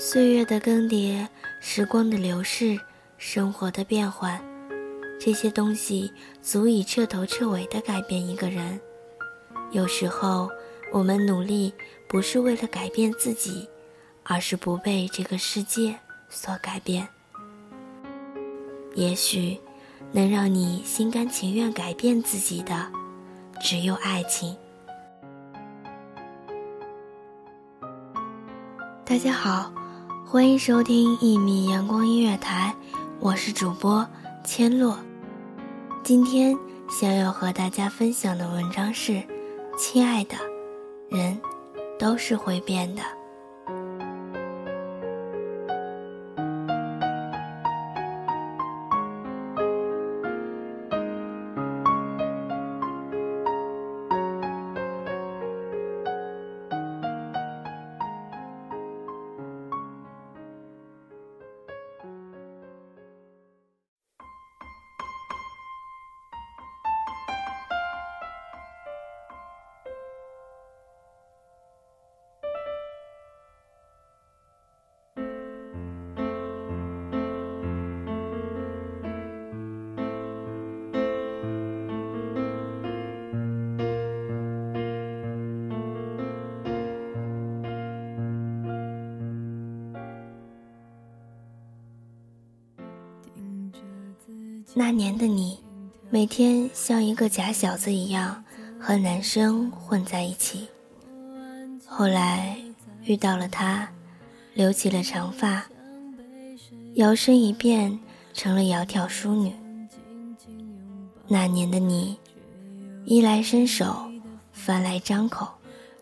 岁月的更迭，时光的流逝，生活的变换，这些东西足以彻头彻尾的改变一个人。有时候。我们努力不是为了改变自己，而是不被这个世界所改变。也许，能让你心甘情愿改变自己的，只有爱情。大家好，欢迎收听一米阳光音乐台，我是主播千落。今天想要和大家分享的文章是：亲爱的。人，都是会变的。那年的你，每天像一个假小子一样和男生混在一起。后来遇到了他，留起了长发，摇身一变成了窈窕淑女。那年的你，衣来伸手，饭来张口，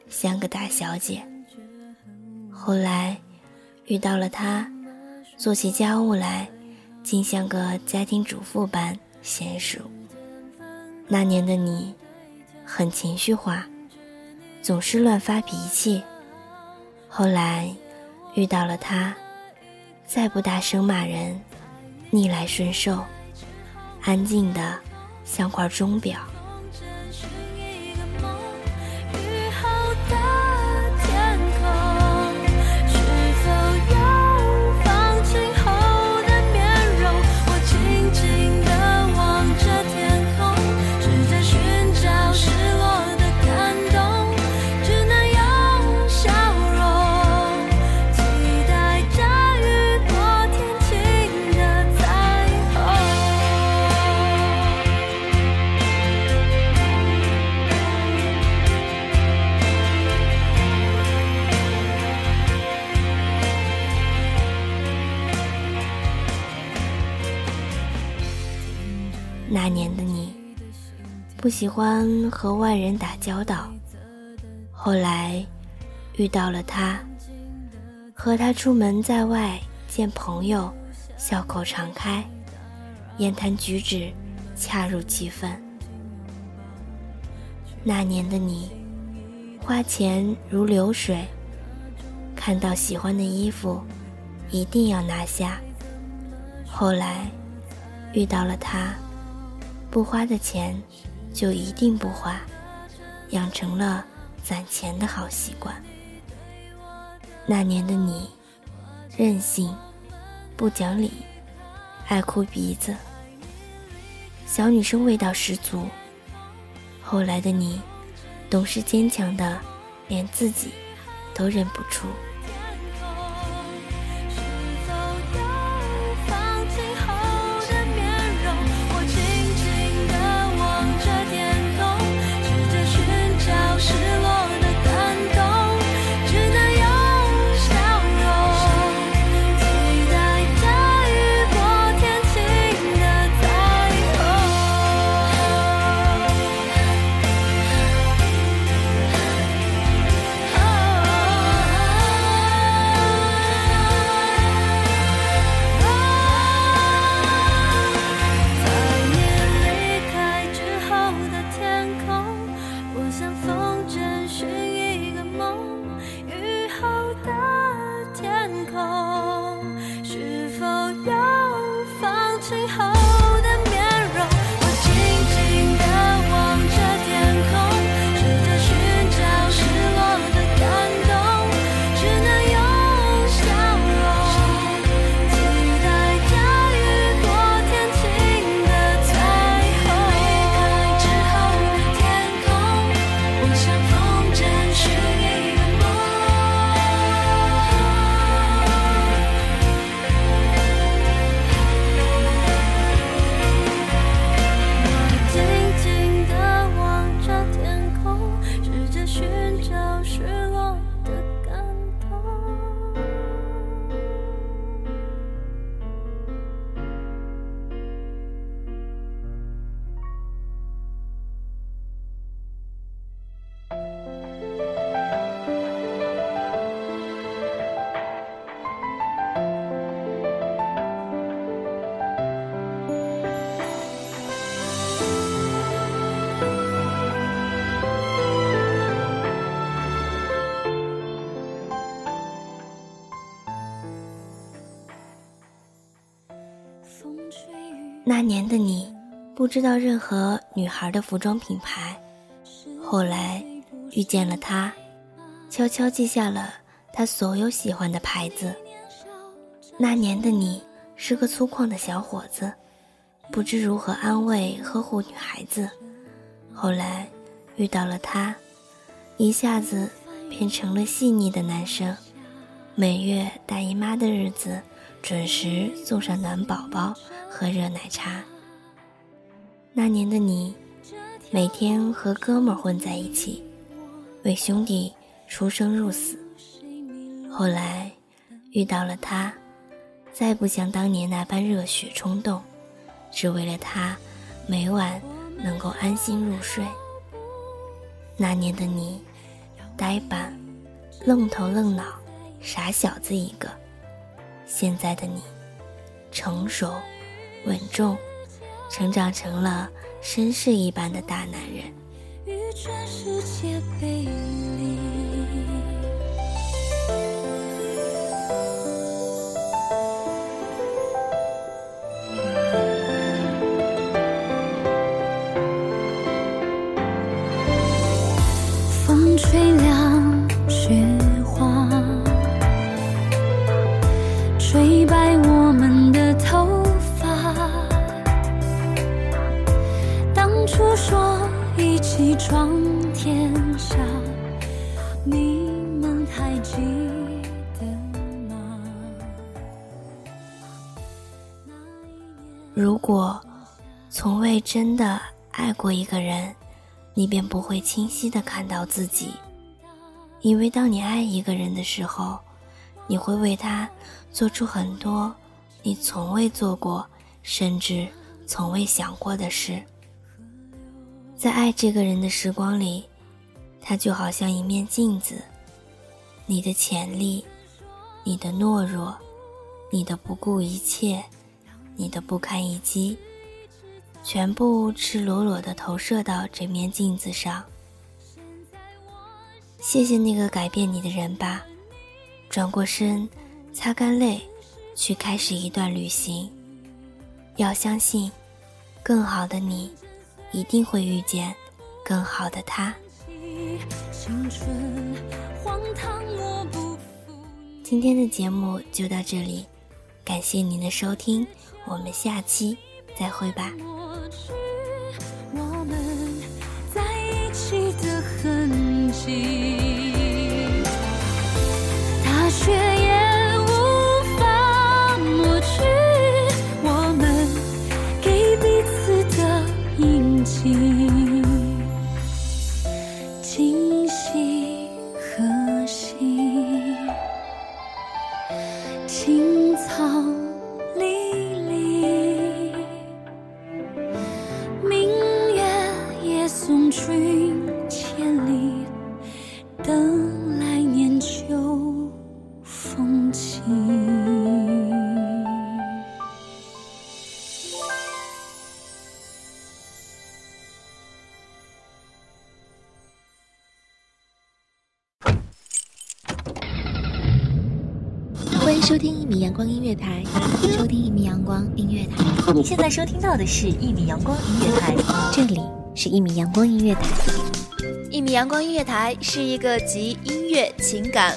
像个大小姐。后来遇到了他，做起家务来。竟像个家庭主妇般娴熟。那年的你，很情绪化，总是乱发脾气。后来遇到了他，再不大声骂人，逆来顺受，安静的像块钟表。那年的你，不喜欢和外人打交道。后来，遇到了他，和他出门在外见朋友，笑口常开，言谈举止恰如其分。那年的你，花钱如流水，看到喜欢的衣服，一定要拿下。后来，遇到了他。不花的钱，就一定不花，养成了攒钱的好习惯。那年的你，任性，不讲理，爱哭鼻子，小女生味道十足。后来的你，懂事坚强的，连自己都认不出。那年的你，不知道任何女孩的服装品牌，后来遇见了他，悄悄记下了他所有喜欢的牌子。那年的你是个粗犷的小伙子，不知如何安慰呵护女孩子，后来遇到了他，一下子变成了细腻的男生，每月大姨妈的日子。准时送上暖宝宝和热奶茶。那年的你，每天和哥们混在一起，为兄弟出生入死。后来遇到了他，再不像当年那般热血冲动，只为了他每晚能够安心入睡。那年的你，呆板、愣头愣脑、傻小子一个。现在的你，成熟、稳重，成长成了绅士一般的大男人。风闯天下，你们还记得吗如果从未真的爱过一个人，你便不会清晰的看到自己。因为当你爱一个人的时候，你会为他做出很多你从未做过，甚至从未想过的事。在爱这个人的时光里，他就好像一面镜子，你的潜力，你的懦弱，你的不顾一切。你的不堪一击，全部赤裸裸的投射到这面镜子上。谢谢那个改变你的人吧，转过身，擦干泪，去开始一段旅行。要相信，更好的你，一定会遇见更好的他。今天的节目就到这里。感谢您的收听，我们下期再会吧。的痕迹，大雪欢迎收听一米阳光音乐台，收听一米阳光音乐台，你现在收听到的是一米阳光音乐台，这里是一米阳光音乐台。一米阳光音乐台是一个集音乐、情感、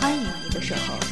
欢迎你的守候。